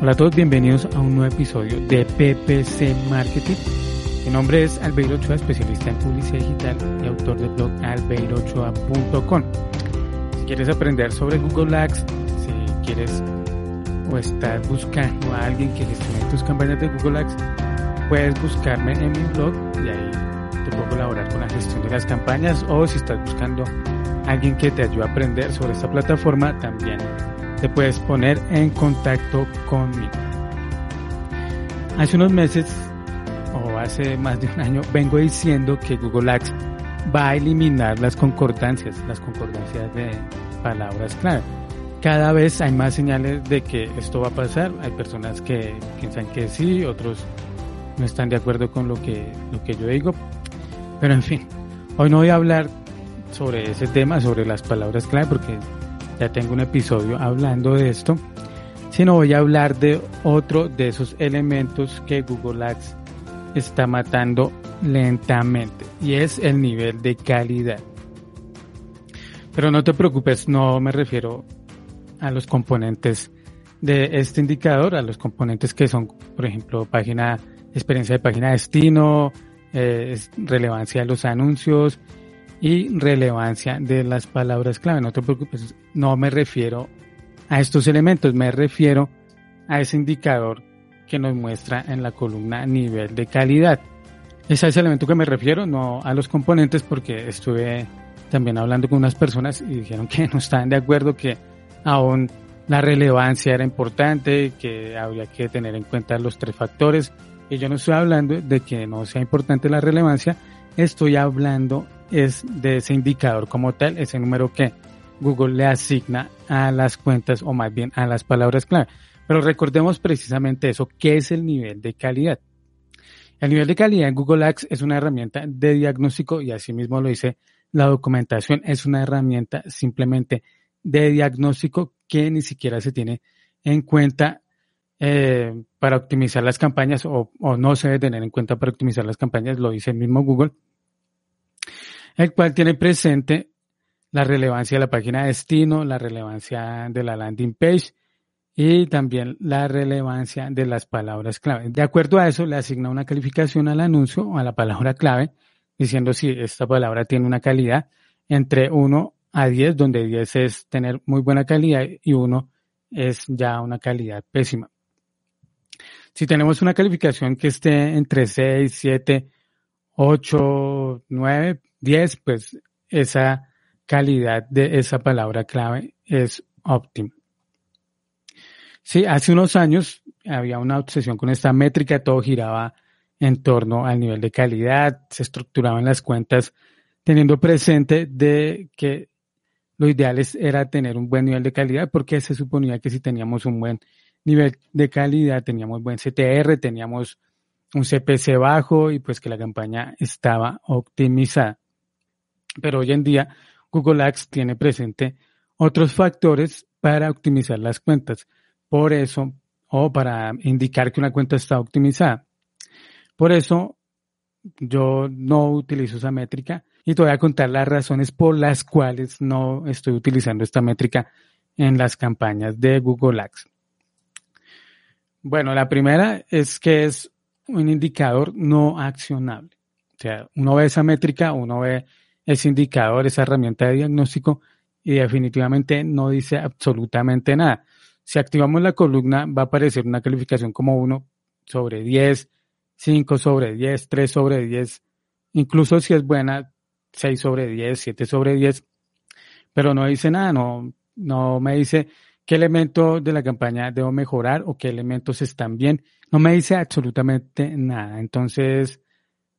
Hola a todos, bienvenidos a un nuevo episodio de PPC Marketing. Mi nombre es Albeiro Ochoa, especialista en publicidad digital y autor del blog albeirochoa.com. Si quieres aprender sobre Google Ads, si quieres o estás buscando a alguien que gestione tus campañas de Google Ads, puedes buscarme en mi blog y ahí te puedo colaborar con la gestión de las campañas o si estás buscando a alguien que te ayude a aprender sobre esta plataforma, también te puedes poner en contacto conmigo. Hace unos meses, o hace más de un año, vengo diciendo que Google Ads va a eliminar las concordancias, las concordancias de palabras clave. Cada vez hay más señales de que esto va a pasar. Hay personas que piensan que sí, otros no están de acuerdo con lo que, lo que yo digo. Pero en fin, hoy no voy a hablar sobre ese tema, sobre las palabras clave, porque ya tengo un episodio hablando de esto, sino voy a hablar de otro de esos elementos que Google Ads está matando lentamente y es el nivel de calidad. Pero no te preocupes, no me refiero a los componentes de este indicador, a los componentes que son, por ejemplo, página, experiencia de página destino, eh, relevancia de los anuncios, y relevancia de las palabras clave. No te preocupes, no me refiero a estos elementos, me refiero a ese indicador que nos muestra en la columna nivel de calidad. Es a ese elemento que me refiero, no a los componentes, porque estuve también hablando con unas personas y dijeron que no estaban de acuerdo, que aún la relevancia era importante, que había que tener en cuenta los tres factores. Y yo no estoy hablando de que no sea importante la relevancia, estoy hablando es de ese indicador como tal, ese número que Google le asigna a las cuentas o más bien a las palabras clave. Pero recordemos precisamente eso, ¿qué es el nivel de calidad? El nivel de calidad en Google Ads es una herramienta de diagnóstico y asimismo lo dice la documentación, es una herramienta simplemente de diagnóstico que ni siquiera se tiene en cuenta eh, para optimizar las campañas o, o no se debe tener en cuenta para optimizar las campañas, lo dice el mismo Google el cual tiene presente la relevancia de la página de destino, la relevancia de la landing page y también la relevancia de las palabras clave. De acuerdo a eso, le asigna una calificación al anuncio o a la palabra clave, diciendo si esta palabra tiene una calidad entre 1 a 10, donde 10 es tener muy buena calidad y 1 es ya una calidad pésima. Si tenemos una calificación que esté entre 6, 7, 8, 9, 10, pues esa calidad de esa palabra clave es óptima. Sí, hace unos años había una obsesión con esta métrica, todo giraba en torno al nivel de calidad, se estructuraban las cuentas teniendo presente de que lo ideal era tener un buen nivel de calidad porque se suponía que si teníamos un buen nivel de calidad, teníamos buen CTR, teníamos un CPC bajo y pues que la campaña estaba optimizada. Pero hoy en día Google Ads tiene presente otros factores para optimizar las cuentas. Por eso, o para indicar que una cuenta está optimizada. Por eso, yo no utilizo esa métrica y te voy a contar las razones por las cuales no estoy utilizando esta métrica en las campañas de Google Ads. Bueno, la primera es que es un indicador no accionable. O sea, uno ve esa métrica, uno ve ese indicador, esa herramienta de diagnóstico y definitivamente no dice absolutamente nada. Si activamos la columna va a aparecer una calificación como 1 sobre 10, 5 sobre 10, 3 sobre 10, incluso si es buena, 6 sobre 10, 7 sobre 10, pero no dice nada, no, no me dice qué elemento de la campaña debo mejorar o qué elementos están bien, no me dice absolutamente nada. Entonces,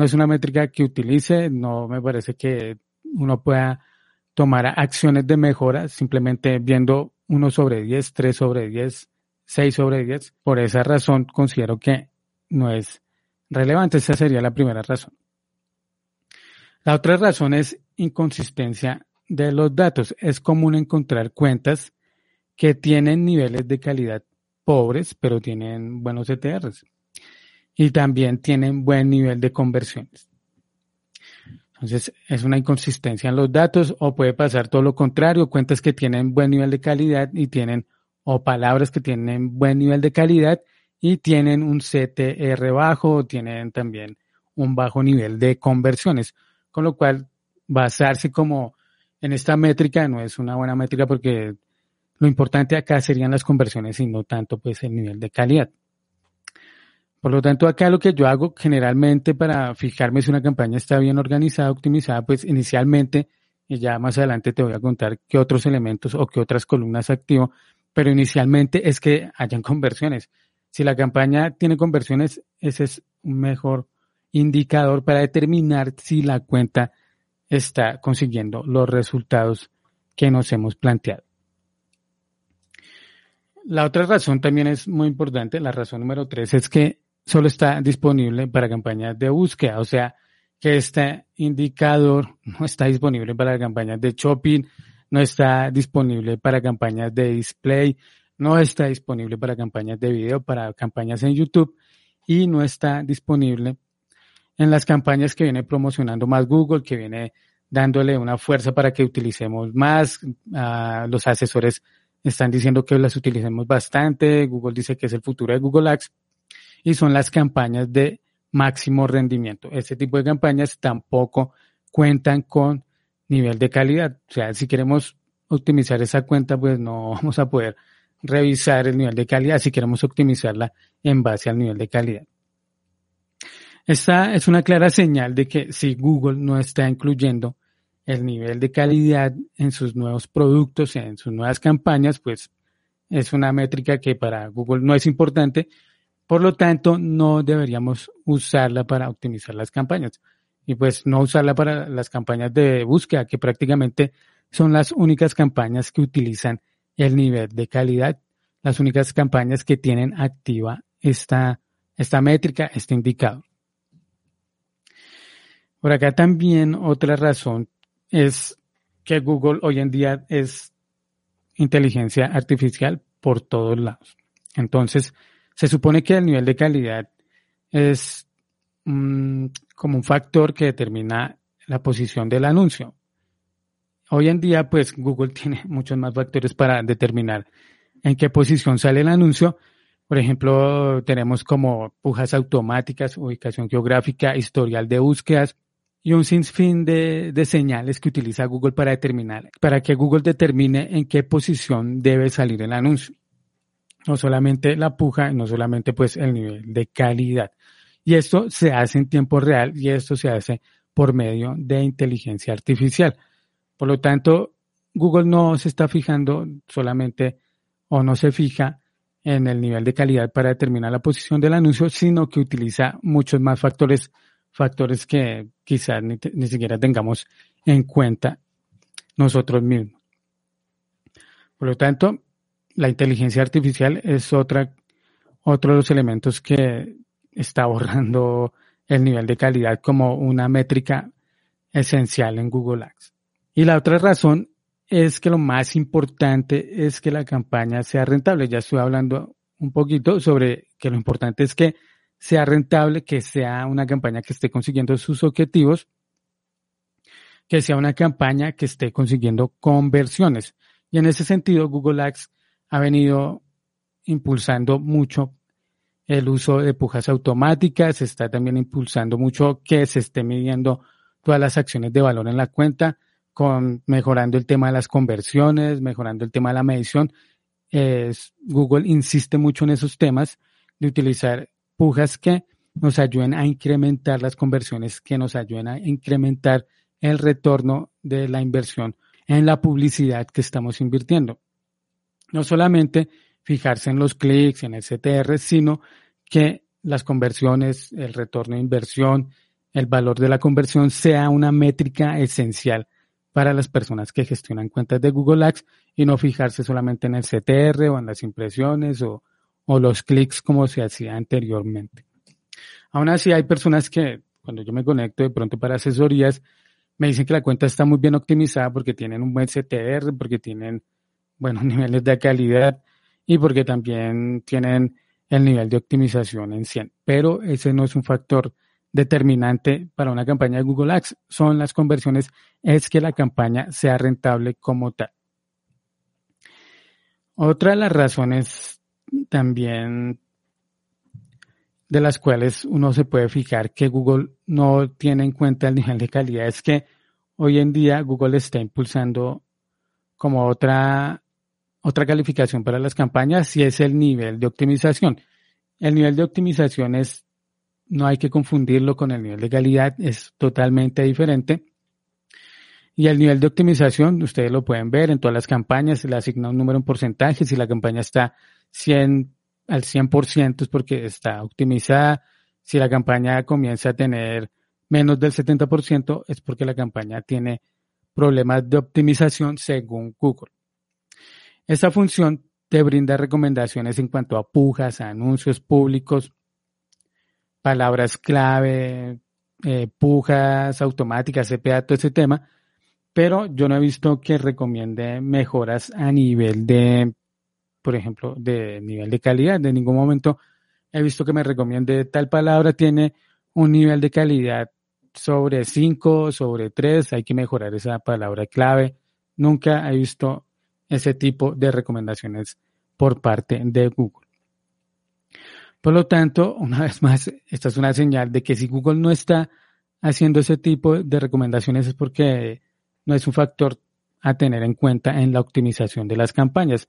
no es una métrica que utilice, no me parece que uno pueda tomar acciones de mejora simplemente viendo 1 sobre 10, 3 sobre 10, 6 sobre 10. Por esa razón considero que no es relevante. Esa sería la primera razón. La otra razón es inconsistencia de los datos. Es común encontrar cuentas que tienen niveles de calidad pobres, pero tienen buenos ETRs. Y también tienen buen nivel de conversiones. Entonces, es una inconsistencia en los datos o puede pasar todo lo contrario, cuentas que tienen buen nivel de calidad y tienen, o palabras que tienen buen nivel de calidad y tienen un CTR bajo o tienen también un bajo nivel de conversiones. Con lo cual, basarse como en esta métrica no es una buena métrica porque lo importante acá serían las conversiones y no tanto pues el nivel de calidad. Por lo tanto, acá lo que yo hago generalmente para fijarme si una campaña está bien organizada, optimizada, pues inicialmente, y ya más adelante te voy a contar qué otros elementos o qué otras columnas activo, pero inicialmente es que hayan conversiones. Si la campaña tiene conversiones, ese es un mejor indicador para determinar si la cuenta está consiguiendo los resultados que nos hemos planteado. La otra razón también es muy importante, la razón número tres es que solo está disponible para campañas de búsqueda, o sea que este indicador no está disponible para campañas de shopping, no está disponible para campañas de display, no está disponible para campañas de video, para campañas en YouTube y no está disponible en las campañas que viene promocionando más Google, que viene dándole una fuerza para que utilicemos más. Ah, los asesores están diciendo que las utilicemos bastante. Google dice que es el futuro de Google Ads y son las campañas de máximo rendimiento. Este tipo de campañas tampoco cuentan con nivel de calidad. O sea, si queremos optimizar esa cuenta, pues no vamos a poder revisar el nivel de calidad si queremos optimizarla en base al nivel de calidad. Esta es una clara señal de que si Google no está incluyendo el nivel de calidad en sus nuevos productos, en sus nuevas campañas, pues es una métrica que para Google no es importante por lo tanto, no deberíamos usarla para optimizar las campañas. Y pues no usarla para las campañas de búsqueda, que prácticamente son las únicas campañas que utilizan el nivel de calidad, las únicas campañas que tienen activa esta, esta métrica, este indicador. Por acá también otra razón es que Google hoy en día es inteligencia artificial por todos lados. Entonces, se supone que el nivel de calidad es mm, como un factor que determina la posición del anuncio. Hoy en día, pues Google tiene muchos más factores para determinar en qué posición sale el anuncio. Por ejemplo, tenemos como pujas automáticas, ubicación geográfica, historial de búsquedas y un sinfín de, de señales que utiliza Google para determinar, para que Google determine en qué posición debe salir el anuncio no solamente la puja, no solamente pues el nivel de calidad. Y esto se hace en tiempo real y esto se hace por medio de inteligencia artificial. Por lo tanto, Google no se está fijando solamente o no se fija en el nivel de calidad para determinar la posición del anuncio, sino que utiliza muchos más factores, factores que quizás ni, ni siquiera tengamos en cuenta nosotros mismos. Por lo tanto, la inteligencia artificial es otra, otro de los elementos que está borrando el nivel de calidad como una métrica esencial en Google Ads. Y la otra razón es que lo más importante es que la campaña sea rentable. Ya estoy hablando un poquito sobre que lo importante es que sea rentable, que sea una campaña que esté consiguiendo sus objetivos, que sea una campaña que esté consiguiendo conversiones. Y en ese sentido, Google Ads ha venido impulsando mucho el uso de pujas automáticas, está también impulsando mucho que se esté midiendo todas las acciones de valor en la cuenta, con mejorando el tema de las conversiones, mejorando el tema de la medición. Google insiste mucho en esos temas de utilizar pujas que nos ayuden a incrementar las conversiones, que nos ayuden a incrementar el retorno de la inversión en la publicidad que estamos invirtiendo no solamente fijarse en los clics, en el CTR, sino que las conversiones, el retorno de inversión, el valor de la conversión sea una métrica esencial para las personas que gestionan cuentas de Google Ads y no fijarse solamente en el CTR o en las impresiones o, o los clics como se hacía anteriormente. Aún así hay personas que cuando yo me conecto de pronto para asesorías me dicen que la cuenta está muy bien optimizada porque tienen un buen CTR, porque tienen buenos niveles de calidad y porque también tienen el nivel de optimización en 100. Pero ese no es un factor determinante para una campaña de Google Ads. Son las conversiones, es que la campaña sea rentable como tal. Otra de las razones también de las cuales uno se puede fijar que Google no tiene en cuenta el nivel de calidad es que hoy en día Google está impulsando como otra otra calificación para las campañas y es el nivel de optimización. El nivel de optimización es, no hay que confundirlo con el nivel de calidad, es totalmente diferente. Y el nivel de optimización, ustedes lo pueden ver en todas las campañas, se le asigna un número en porcentaje, si la campaña está 100 al 100% es porque está optimizada, si la campaña comienza a tener menos del 70% es porque la campaña tiene problemas de optimización según Google. Esta función te brinda recomendaciones en cuanto a pujas, anuncios públicos, palabras clave, eh, pujas automáticas, CPA, todo ese tema, pero yo no he visto que recomiende mejoras a nivel de, por ejemplo, de nivel de calidad. De ningún momento he visto que me recomiende tal palabra tiene un nivel de calidad sobre 5, sobre 3, hay que mejorar esa palabra clave. Nunca he visto ese tipo de recomendaciones por parte de Google. Por lo tanto, una vez más, esta es una señal de que si Google no está haciendo ese tipo de recomendaciones es porque no es un factor a tener en cuenta en la optimización de las campañas.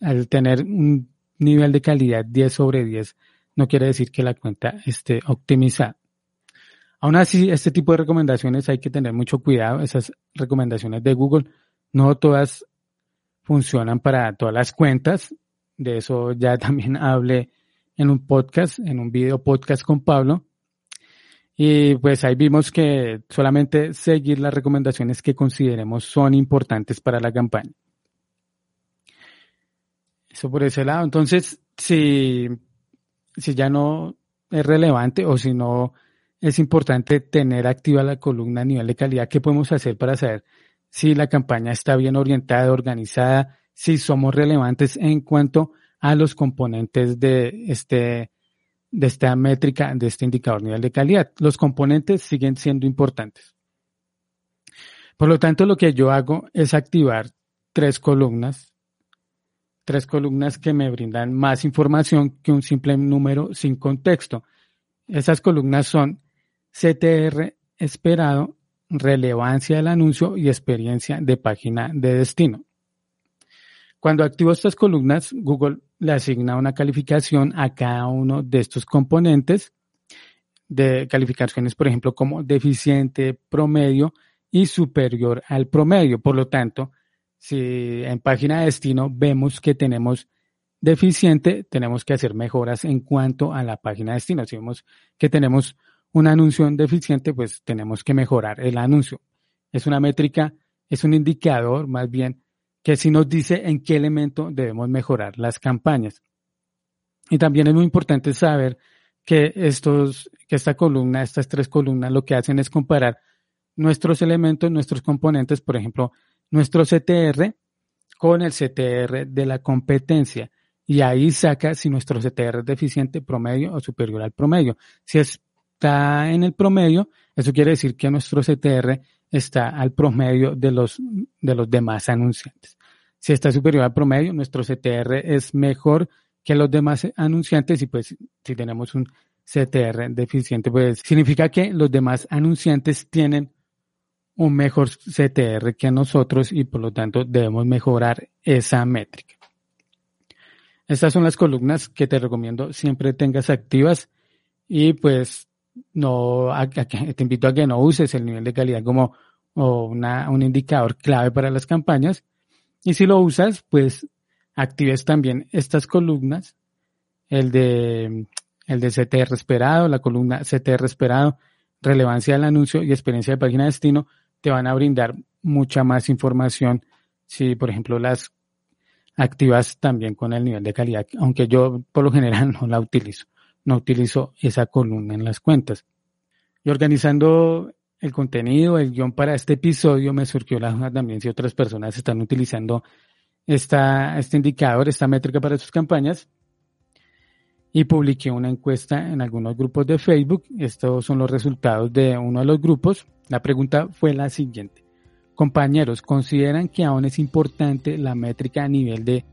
Al tener un nivel de calidad 10 sobre 10, no quiere decir que la cuenta esté optimizada. Aún así, este tipo de recomendaciones hay que tener mucho cuidado. Esas recomendaciones de Google, no todas funcionan para todas las cuentas. De eso ya también hablé en un podcast, en un video podcast con Pablo. Y pues ahí vimos que solamente seguir las recomendaciones que consideremos son importantes para la campaña. Eso por ese lado. Entonces, si, si ya no es relevante o si no es importante tener activa la columna a nivel de calidad, ¿qué podemos hacer para saber si la campaña está bien orientada, organizada, si somos relevantes en cuanto a los componentes de este de esta métrica, de este indicador nivel de calidad. Los componentes siguen siendo importantes. Por lo tanto, lo que yo hago es activar tres columnas, tres columnas que me brindan más información que un simple número sin contexto. Esas columnas son CTR esperado, relevancia del anuncio y experiencia de página de destino. Cuando activo estas columnas, Google le asigna una calificación a cada uno de estos componentes de calificaciones, por ejemplo, como deficiente, promedio y superior al promedio. Por lo tanto, si en página de destino vemos que tenemos deficiente, tenemos que hacer mejoras en cuanto a la página de destino. Si vemos que tenemos un anuncio deficiente, pues tenemos que mejorar el anuncio. Es una métrica, es un indicador más bien que sí nos dice en qué elemento debemos mejorar las campañas. Y también es muy importante saber que estos, que esta columna, estas tres columnas, lo que hacen es comparar nuestros elementos, nuestros componentes, por ejemplo, nuestro CTR con el CTR de la competencia. Y ahí saca si nuestro CTR es deficiente, promedio o superior al promedio. Si es está en el promedio, eso quiere decir que nuestro CTR está al promedio de los, de los demás anunciantes. Si está superior al promedio, nuestro CTR es mejor que los demás anunciantes y pues si tenemos un CTR deficiente, pues significa que los demás anunciantes tienen un mejor CTR que nosotros y por lo tanto debemos mejorar esa métrica. Estas son las columnas que te recomiendo siempre tengas activas y pues no, te invito a que no uses el nivel de calidad como un indicador clave para las campañas. Y si lo usas, pues actives también estas columnas, el de, el de CTR esperado, la columna CTR esperado, relevancia del anuncio y experiencia de página de destino, te van a brindar mucha más información si, por ejemplo, las activas también con el nivel de calidad, aunque yo por lo general no la utilizo, no utilizo esa columna en las cuentas. Y organizando el contenido, el guion para este episodio, me surgió la duda también si otras personas están utilizando esta, este indicador, esta métrica para sus campañas. Y publiqué una encuesta en algunos grupos de Facebook. Estos son los resultados de uno de los grupos. La pregunta fue la siguiente. Compañeros, ¿consideran que aún es importante la métrica a nivel de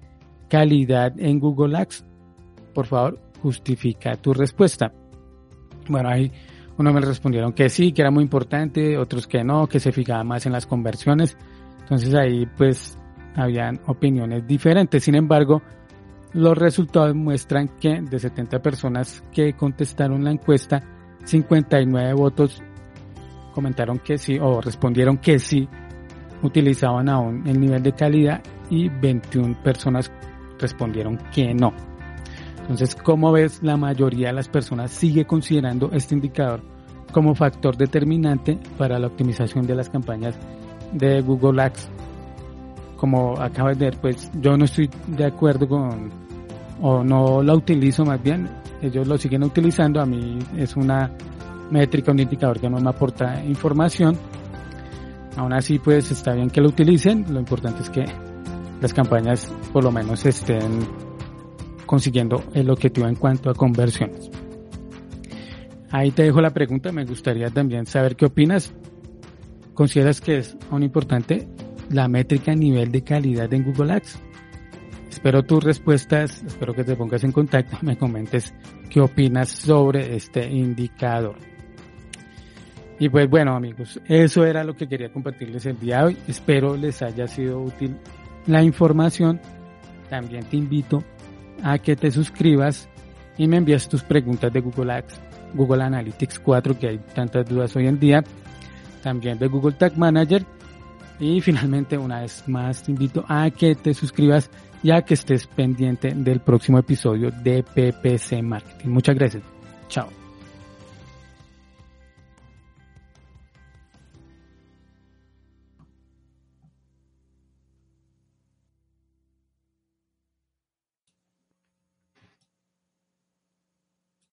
calidad en Google Ads? Por favor, justifica tu respuesta. Bueno, ahí uno me respondieron que sí, que era muy importante, otros que no, que se fijaba más en las conversiones. Entonces ahí pues habían opiniones diferentes. Sin embargo, los resultados muestran que de 70 personas que contestaron la encuesta, 59 votos comentaron que sí o respondieron que sí utilizaban aún el nivel de calidad y 21 personas respondieron que no. Entonces, como ves, la mayoría de las personas sigue considerando este indicador como factor determinante para la optimización de las campañas de Google Ads. Como acabas de ver, pues yo no estoy de acuerdo con, o no la utilizo más bien, ellos lo siguen utilizando, a mí es una métrica, un indicador que no me aporta información. Aún así, pues está bien que lo utilicen, lo importante es que las campañas por lo menos estén consiguiendo el objetivo en cuanto a conversiones. Ahí te dejo la pregunta, me gustaría también saber qué opinas. ¿Consideras que es aún importante la métrica nivel de calidad en Google Ads? Espero tus respuestas, espero que te pongas en contacto me comentes qué opinas sobre este indicador. Y pues bueno amigos, eso era lo que quería compartirles el día de hoy. Espero les haya sido útil la información. También te invito a que te suscribas y me envíes tus preguntas de Google Ads, Google Analytics 4, que hay tantas dudas hoy en día, también de Google Tag Manager. Y finalmente, una vez más, te invito a que te suscribas y a que estés pendiente del próximo episodio de PPC Marketing. Muchas gracias. Chao.